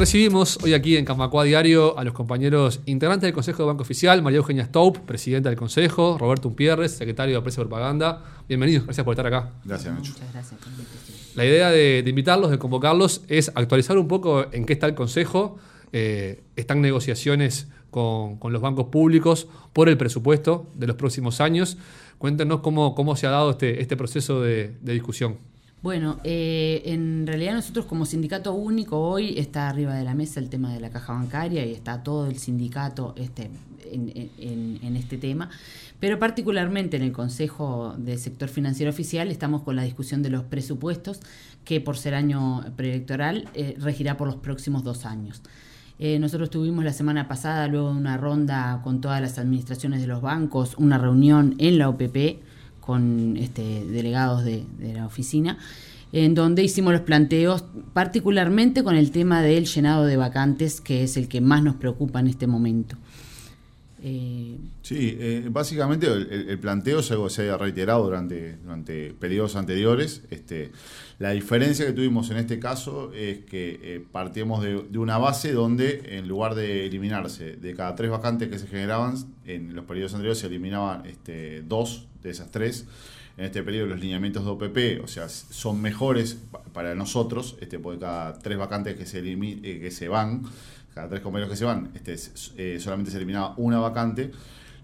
Recibimos hoy aquí en Camacua Diario a los compañeros integrantes del Consejo de Banco Oficial, María Eugenia Staup, presidenta del Consejo, Roberto Umpierres, secretario de Prensa y Propaganda. Bienvenidos, gracias por estar acá. Gracias, Nacho. Muchas gracias La idea de, invitarlos, de convocarlos, es actualizar un poco en qué está el Consejo. Eh, están negociaciones con, los bancos públicos por el presupuesto de los próximos años. Cuéntenos cómo, cómo se ha dado este, este proceso de discusión. Bueno, eh, en realidad nosotros como sindicato único hoy está arriba de la mesa el tema de la caja bancaria y está todo el sindicato este, en, este tema, pero particularmente en el Consejo de Sector Financiero Oficial estamos con la discusión de los presupuestos que por ser año preelectoral eh, regirá por los próximos dos años. Eh, nosotros tuvimos la semana pasada, luego de una ronda con todas las administraciones de los bancos, una reunión en la OPP con este, delegados de, la oficina, en donde hicimos los planteos particularmente con el tema del llenado de vacantes, que es el que más nos preocupa en este momento. Eh, sí, eh, básicamente el, planteo es algo que se ha reiterado durante, durante periodos anteriores. Este, la diferencia que tuvimos en este caso es que eh, partimos de, una base donde en lugar de eliminarse de cada tres vacantes que se generaban, en los periodos anteriores se eliminaban este, dos de esas tres. En este periodo los lineamientos de OPP, o sea, son mejores para nosotros, este, porque cada tres vacantes que se, eh, que se van, cada tres compañeros que se van, este, eh, solamente se eliminaba una vacante.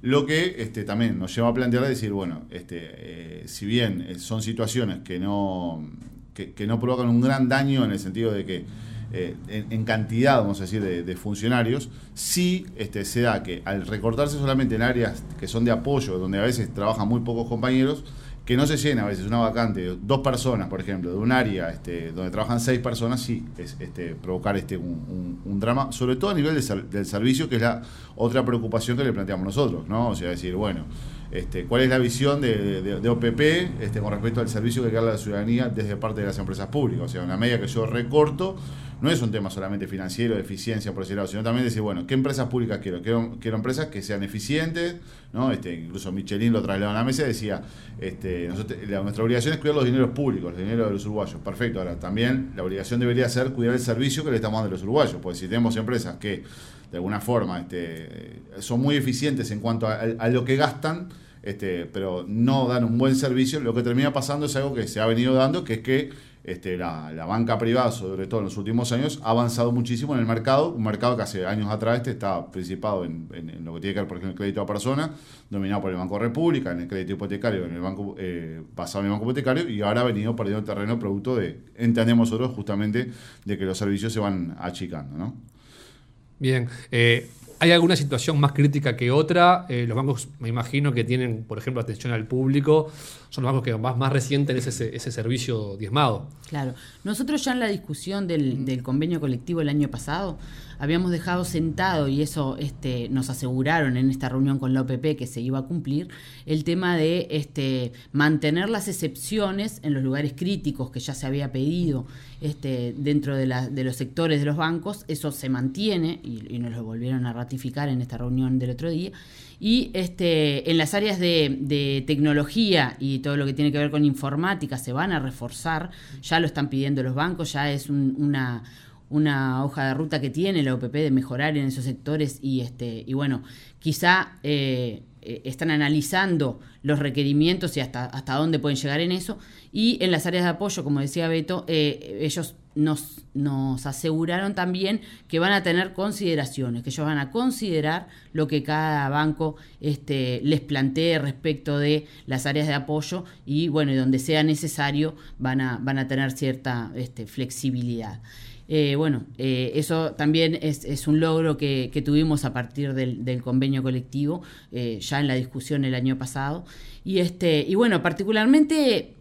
Lo que este, también nos lleva a plantear a decir, bueno, este, eh, si bien son situaciones que no, que, no provocan un gran daño en el sentido de que en, cantidad, vamos a decir, de, funcionarios, sí este, se da que al recortarse solamente en áreas que son de apoyo, donde a veces trabajan muy pocos compañeros, que no se llena a veces una vacante de dos personas, por ejemplo, de un área este, donde trabajan seis personas, sí, es este, provocar este, un, drama, sobre todo a nivel del servicio, que es la otra preocupación que le planteamos nosotros, ¿no? O sea, decir, bueno, este, cuál es la visión de, OPP este, con respecto al servicio que da la ciudadanía desde parte de las empresas públicas. O sea, en la medida que yo recorto, no es un tema solamente financiero, de eficiencia, por sino también decir, bueno, ¿qué empresas públicas quiero? Quiero, empresas que sean eficientes, ¿no? Este, incluso Michelin lo trasladó a la mesa y decía, este, nuestra obligación es cuidar los dineros públicos, los dineros de los uruguayos. Perfecto, ahora también la obligación debería ser cuidar el servicio que le estamos dando a los uruguayos, porque si tenemos empresas que de alguna forma este, son muy eficientes en cuanto a, lo que gastan, este, pero no dan un buen servicio, lo que termina pasando es algo que se ha venido dando, que es que este, la, banca privada, sobre todo en los últimos años, ha avanzado muchísimo en el mercado, un mercado que hace años atrás este estaba principado en, lo que tiene que ver, por ejemplo, el crédito a persona, dominado por el Banco República, en el crédito hipotecario, en el banco eh, basado en el banco hipotecario, y ahora ha venido perdiendo terreno producto de, entendemos nosotros, justamente, de que los servicios se van achicando, ¿no? Bien. Eh, ¿Hay alguna situación más crítica que otra? Eh, los bancos, me imagino que tienen, por ejemplo, atención al público, son los bancos que más, más recienten ese, ese servicio diezmado. Claro. Nosotros ya en la discusión del, del convenio colectivo el año pasado habíamos dejado sentado, y eso este, nos aseguraron en esta reunión con la OPP que se iba a cumplir, el tema de este, mantener las excepciones en los lugares críticos que ya se había pedido este, dentro de, la, de los sectores de los bancos, eso se mantiene y, nos lo volvieron a ratificar en esta reunión del otro día. Y este, en las áreas de, de, tecnología y todo lo que tiene que ver con informática se van a reforzar, ya lo están pidiendo los bancos, ya es una, una hoja de ruta que tiene la OPP de mejorar en esos sectores y, este, y bueno, quizá eh, eh, están analizando los requerimientos y hasta, hasta dónde pueden llegar en eso. Y en las áreas de apoyo, como decía Beto, eh, ellos nos, nos aseguraron también que van a tener consideraciones, que ellos van a considerar lo que cada banco este, les plantee respecto de las áreas de apoyo y bueno, y donde sea necesario van a, van a tener cierta este, flexibilidad. Eh, bueno, eh, eso también es, un logro que, tuvimos a partir del, convenio colectivo, eh, ya en la discusión el año pasado. Y, este, y bueno, particularmente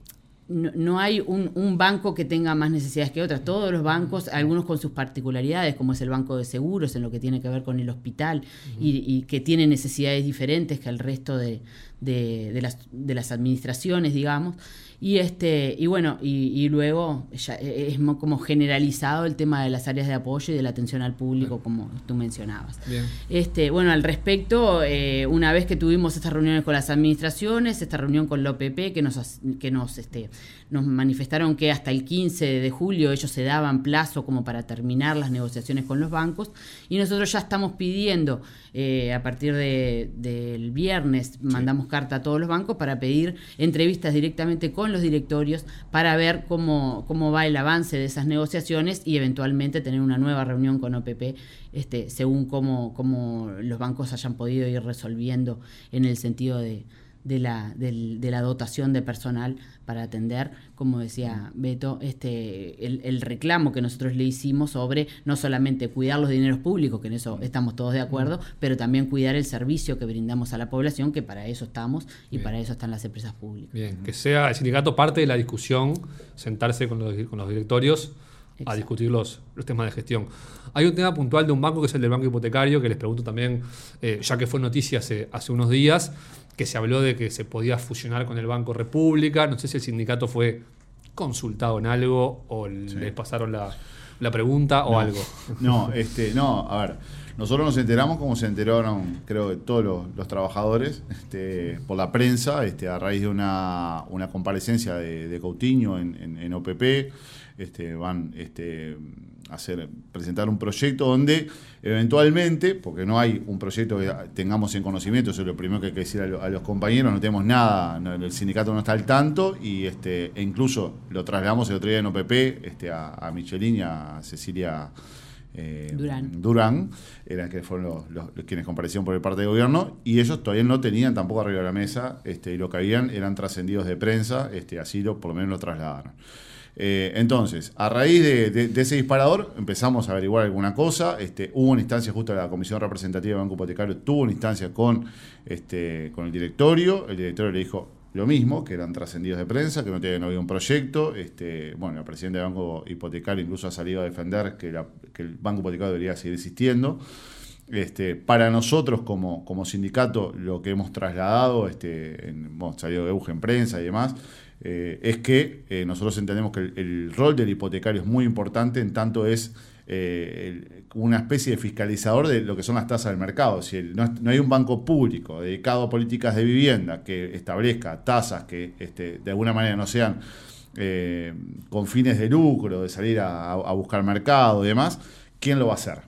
no, hay un, banco que tenga más necesidades que otras. Todos los bancos, algunos con sus particularidades, como es el Banco de Seguros, en lo que tiene que ver con el hospital, y, que tiene necesidades diferentes que el resto de, de, las, de las administraciones, digamos. Y, este, y bueno, y, luego ya e, es como generalizado el tema de las áreas de apoyo y de la atención al público, como tú mencionabas. Este, bueno, al respecto, eh, una vez que tuvimos estas reuniones con las administraciones, esta reunión con la OPP, que nos, que nos, este, nos manifestaron que hasta el 15 de julio ellos se daban plazo como para terminar las negociaciones con los bancos, y nosotros ya estamos pidiendo, eh, a partir del viernes, mandamos carta a todos los bancos para pedir entrevistas directamente con los directorios para ver cómo, cómo va el avance de esas negociaciones y eventualmente tener una nueva reunión con OPP este, según cómo, cómo los bancos hayan podido ir resolviendo en el sentido de, de la, de la dotación de personal para atender, como decía Beto, este, el, reclamo que nosotros le hicimos sobre no solamente cuidar los dineros públicos, que en eso estamos todos de acuerdo, pero también cuidar el servicio que brindamos a la población, que para eso estamos y para eso están las empresas públicas. Bien, que sea el sindicato parte de la discusión, sentarse con los, con los directorios a discutir los, los, temas de gestión. Hay un tema puntual de un banco que es el del banco hipotecario, que les pregunto también, eh, ya que fue noticia hace, hace unos días, que se habló de que se podía fusionar con el Banco República. No sé si el sindicato fue consultado en algo o les pasaron la, pregunta o algo. No, este, no, a ver, nosotros nos enteramos como se enteraron, creo que todos los, trabajadores, este, por la prensa, este, a raíz de una, una comparecencia de, Coutinho en, en, OPP. Este, van este, hacer, presentar un proyecto donde eventualmente, porque no hay un proyecto que tengamos en conocimiento, eso es lo primero que hay que decir a, los compañeros, no tenemos nada, el sindicato no está al tanto y este, e incluso lo trasladamos el otro día en OPP este, a, Michelin y a Cecilia eh, Durán, Durán eran que fueron los, quienes comparecieron por el parte del gobierno, y ellos todavía no tenían tampoco arriba de la mesa, este, y lo que habían eran trascendidos de prensa, este, así lo, por lo menos lo trasladaron. Eh, entonces, a raíz de, ese disparador empezamos a averiguar alguna cosa. Este, hubo una instancia justo de la Comisión Representativa del Banco Hipotecario, tuvo una instancia con, este, con el directorio. El directorio le dijo lo mismo, que eran trascendidos de prensa, que no, no había un proyecto. Este, bueno, el presidente del Banco Hipotecario incluso ha salido a defender que, el Banco Hipotecario debería seguir existiendo. Este, para nosotros como, como sindicato lo que hemos trasladado, este, hemos salido de Eugen Prensa y demás, eh, es que eh, nosotros entendemos que el, rol del hipotecario es muy importante, en tanto es eh, una especie de fiscalizador de lo que son las tasas del mercado. Si no, hay un banco público dedicado a políticas de vivienda que establezca tasas que este, de alguna manera no sean con fines de lucro, de salir a, buscar mercado y demás, ¿quién lo va a hacer?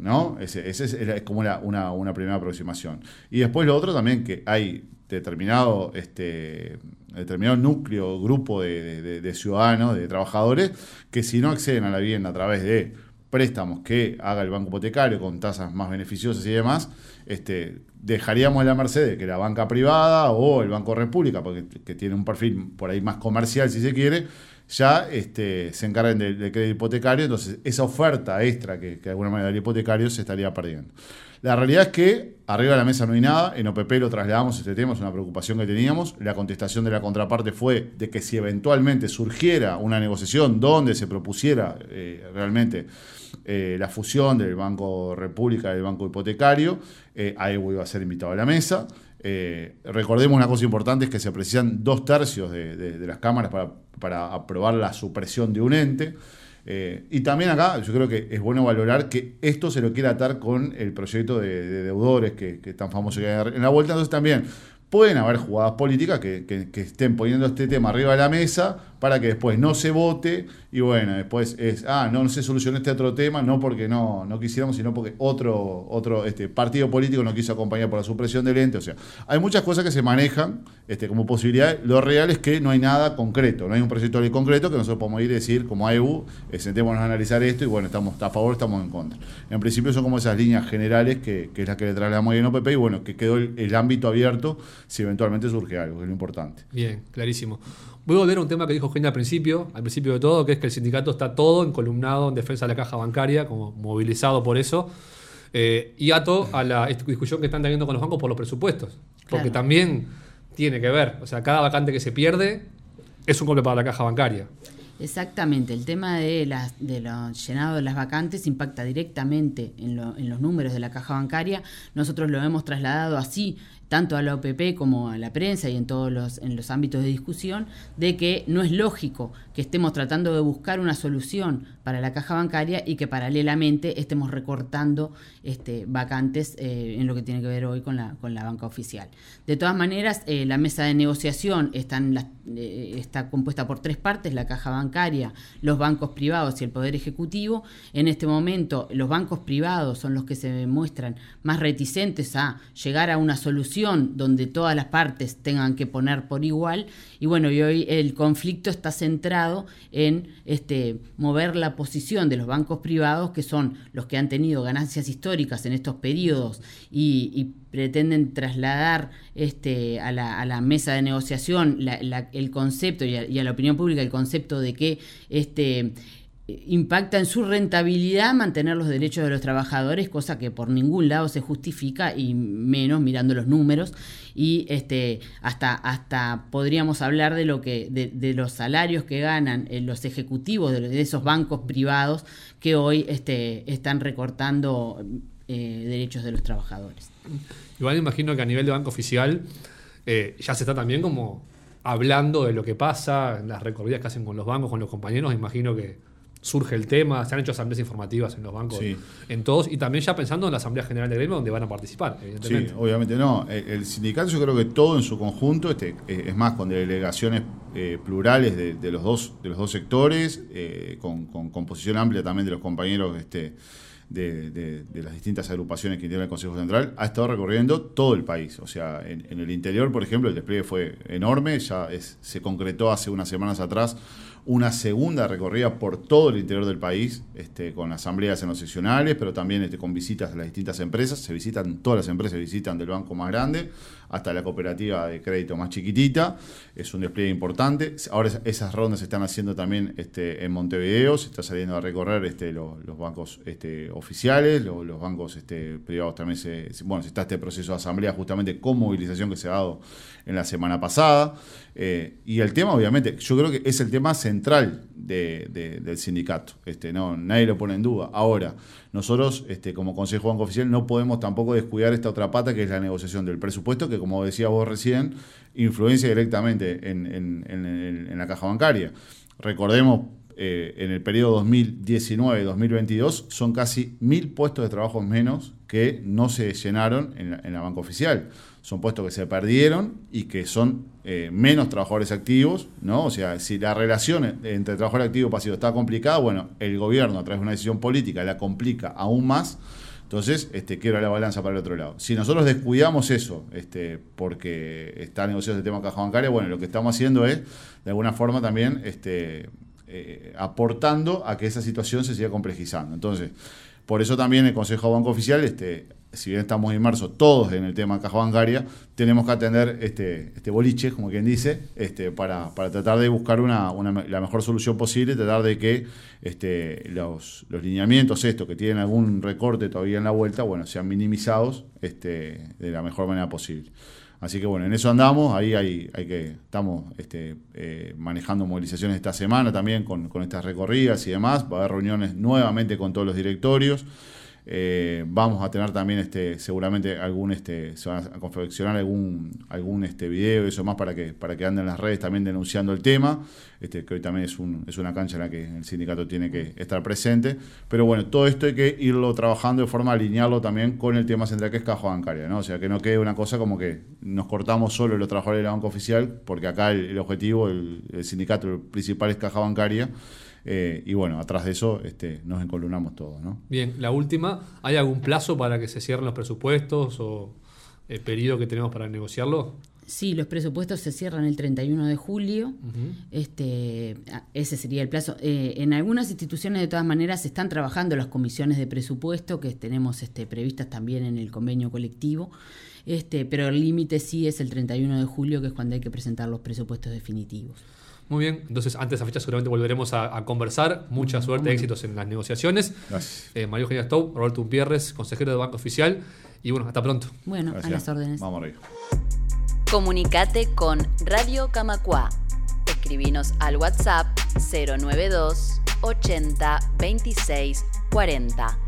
¿no? Ese, es, como una, una, primera aproximación. Y después lo otro también, que hay determinado, este, determinado núcleo, grupo de, ciudadanos, de trabajadores, que si no acceden a la vivienda a través de préstamos que haga el banco hipotecario con tasas más beneficiosas y demás, este, dejaríamos en la merced que la banca privada o el Banco República, porque que tiene un perfil por ahí más comercial si se quiere, ya este, se encarguen del, crédito hipotecario, entonces esa oferta extra que, que de alguna manera el hipotecario se estaría perdiendo. La realidad es que arriba de la mesa no hay nada, en OPP lo trasladamos este tema, es una preocupación que teníamos. La contestación de la contraparte fue de que si eventualmente surgiera una negociación donde se propusiera eh, realmente eh, la fusión del Banco República y del Banco Hipotecario, eh, ahí iba a ser invitado a la mesa. recordemos una cosa importante, es que se precisan dos tercios de, las cámaras para, para aprobar la supresión de un ente. Eh, y también acá yo creo que es bueno valorar que esto se lo quiere atar con el proyecto de, deudores que, que, tan famoso que hay en la vuelta. Entonces también pueden haber jugadas políticas que, que, estén poniendo este tema arriba de la mesa para que después no se vote y bueno, después es, ah, no, se solucionó este otro tema, no porque no, no quisiéramos, sino porque otro, otro este, partido político no quiso acompañar por la supresión del ente. O sea, hay muchas cosas que se manejan este, como posibilidad. Lo real es que no hay nada concreto, no hay un proyecto de ley concreto que nosotros podemos ir a decir, como AEU, eh, sentémonos a analizar esto y bueno, estamos a favor, estamos en contra. En principio son como esas líneas generales que, que es la que le trasladamos en OPP y bueno, que quedó el ámbito abierto si eventualmente surge algo, que es lo importante. Bien, clarísimo. Voy a volver a un tema que dijo Genia al principio, al principio de todo, que es que el sindicato está todo encolumnado en defensa de la caja bancaria, como movilizado por eso. Eh, y ato a la discusión que están teniendo con los bancos por los presupuestos. Porque también tiene que ver. O sea, cada vacante que se pierde es un golpe para la caja bancaria. Exactamente, el tema de, las, de lo llenado de las vacantes impacta directamente en, en, los números de la caja bancaria. Nosotros lo hemos trasladado así tanto a la OPP como a la prensa y en todos los, en los ámbitos de discusión, de que no es lógico que estemos tratando de buscar una solución para la caja bancaria y que paralelamente estemos recortando este, vacantes eh, en lo que tiene que ver hoy con la, con la banca oficial. De todas maneras, eh, la mesa de negociación está, eh, está compuesta por tres partes, la caja bancaria, los bancos privados y el Poder Ejecutivo. En este momento, los bancos privados son los que se muestran más reticentes a llegar a una solución donde todas las partes tengan que poner por igual. Y bueno, y hoy el conflicto está centrado en este, mover la posición de los bancos privados, que son los que han tenido ganancias históricas en estos periodos y, pretenden trasladar este, a, la, mesa de negociación el concepto y a, la opinión pública el concepto de que este, impacta en su rentabilidad mantener los derechos de los trabajadores, cosa que por ningún lado se justifica y menos mirando los números y este hasta hasta podríamos hablar de lo que de, los salarios que ganan eh, los ejecutivos de, esos bancos privados que hoy este, están recortando eh, derechos de los trabajadores. Igual imagino que a nivel de banco oficial eh, ya se está también como hablando de lo que pasa, las recorridas que hacen con los bancos, con los compañeros, imagino que surge el tema, se han hecho asambleas informativas en los bancos, en todos, y también ya pensando en la Asamblea General de Gremio donde van a participar, evidentemente. Sí, obviamente no. El, sindicato yo creo que todo en su conjunto, este, eh, es más, con delegaciones eh, plurales de, los dos, de los dos sectores, eh, con, composición amplia también de los compañeros este, de, las distintas agrupaciones que tiene el Consejo Central, ha estado recorriendo todo el país. O sea, en, el interior, por ejemplo, el despliegue fue enorme, ya se concretó hace unas semanas atrás una segunda recorrida por todo el interior del país, este, con asambleas en los seccionales, pero también este, con visitas de las distintas empresas. Se visitan, todas las empresas visitan del banco más grande hasta la cooperativa de crédito más chiquitita. Es un despliegue importante. Ahora esas rondas se están haciendo también este, en Montevideo, se está saliendo a recorrer este, los, bancos este, oficiales, los, bancos este, privados también se, Bueno, se está este proceso de asamblea justamente con movilización que se ha dado en la semana pasada. Eh, y el tema, obviamente, yo creo que es el tema central del sindicato. Este, no, nadie lo pone en duda. Ahora, nosotros, este, como Consejo Banco Oficial, no podemos tampoco descuidar esta otra pata que es la negociación del presupuesto, que como decía vos recién, influencia directamente en, la caja bancaria. Recordemos, eh, en el periodo 2019-2022 son casi mil puestos de trabajo menos que no se llenaron en la, en la banca oficial son puestos que se perdieron y que son eh, menos trabajadores activos, ¿no? O sea, si la relación entre trabajador activo y pasivo está complicada, bueno, el gobierno a través de una decisión política la complica aún más. Entonces, este, quiero la balanza para el otro lado. Si nosotros descuidamos eso, este, porque está negociado el tema de caja bancaria, bueno, lo que estamos haciendo es, de alguna forma también, este, eh, aportando a que esa situación se siga complejizando. Entonces, por eso también el Consejo Banco Oficial este, si bien estamos inmersos todos en el tema caja bancaria, tenemos que atender este, este boliche, como quien dice, este, para, tratar de buscar una, la mejor solución posible, tratar de que este, los, los lineamientos estos que tienen algún recorte todavía en la vuelta, bueno, sean minimizados este, de la mejor manera posible. Así que bueno, en eso andamos, ahí hay, hay que, estamos este, eh, manejando movilizaciones esta semana también con, con estas recorridas y demás, va a haber reuniones nuevamente con todos los directorios. Eh, vamos a tener también este, seguramente algún este, se van a confeccionar algún, algún este video y eso más para que, para que anden las redes también denunciando el tema, este, que hoy también es, un, es una cancha en la que el sindicato tiene que estar presente. Pero bueno, todo esto hay que irlo trabajando de forma alinearlo también con el tema central que es caja bancaria, ¿no? O sea que no quede una cosa como que nos cortamos solo los trabajadores de la banca oficial, porque acá el, objetivo, el, el sindicato el principal es caja bancaria. Eh, y bueno, atrás de eso este, nos encolumnamos todos. ¿no? Bien, la última, ¿hay algún plazo para que se cierren los presupuestos o el periodo que tenemos para negociarlo? Sí, los presupuestos se cierran el 31 de julio. este, ese sería el plazo. Eh, en algunas instituciones, de todas maneras, se están trabajando las comisiones de presupuesto que tenemos este, previstas también en el convenio colectivo. Este, pero el límite sí es el 31 de julio, que es cuando hay que presentar los presupuestos definitivos. Muy bien, entonces antes de esa fecha seguramente volveremos a, conversar. Mucha suerte, éxitos en las negociaciones. Gracias. Eh, Mario Eugenia Stou, Roberto Umpierres, consejero de Banco Oficial. Y bueno, hasta pronto. Bueno, a las órdenes. Vamos arriba. Comunicate con Radio Camacua. Escribinos al WhatsApp 092 80 26 40.